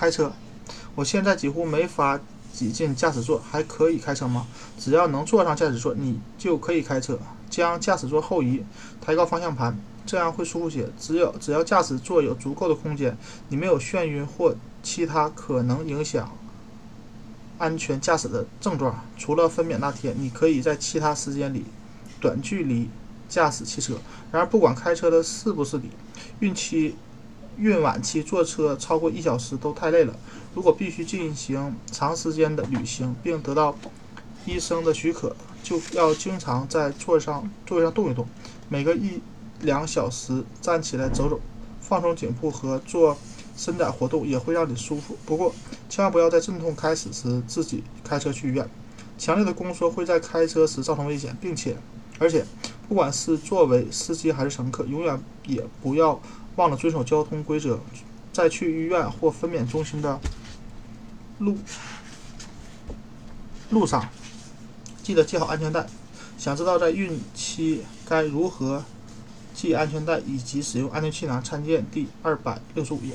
开车，我现在几乎没法挤进驾驶座，还可以开车吗？只要能坐上驾驶座，你就可以开车。将驾驶座后移，抬高方向盘，这样会舒服些。只有只要驾驶座有足够的空间，你没有眩晕或其他可能影响安全驾驶的症状，除了分娩那天，你可以在其他时间里短距离驾驶汽车。然而，不管开车的是不是你，孕期。孕晚期坐车超过一小时都太累了。如果必须进行长时间的旅行，并得到医生的许可，就要经常在座上座位上动一动，每隔一两小时站起来走走，放松颈部和做伸展活动也会让你舒服。不过，千万不要在阵痛开始时自己开车去医院。强烈的宫缩会在开车时造成危险，并且，而且，不管是作为司机还是乘客，永远也不要。忘了遵守交通规则，在去医院或分娩中心的路路上，记得系好安全带。想知道在孕期该如何系安全带以及使用安全气囊，参见第二百六十五页。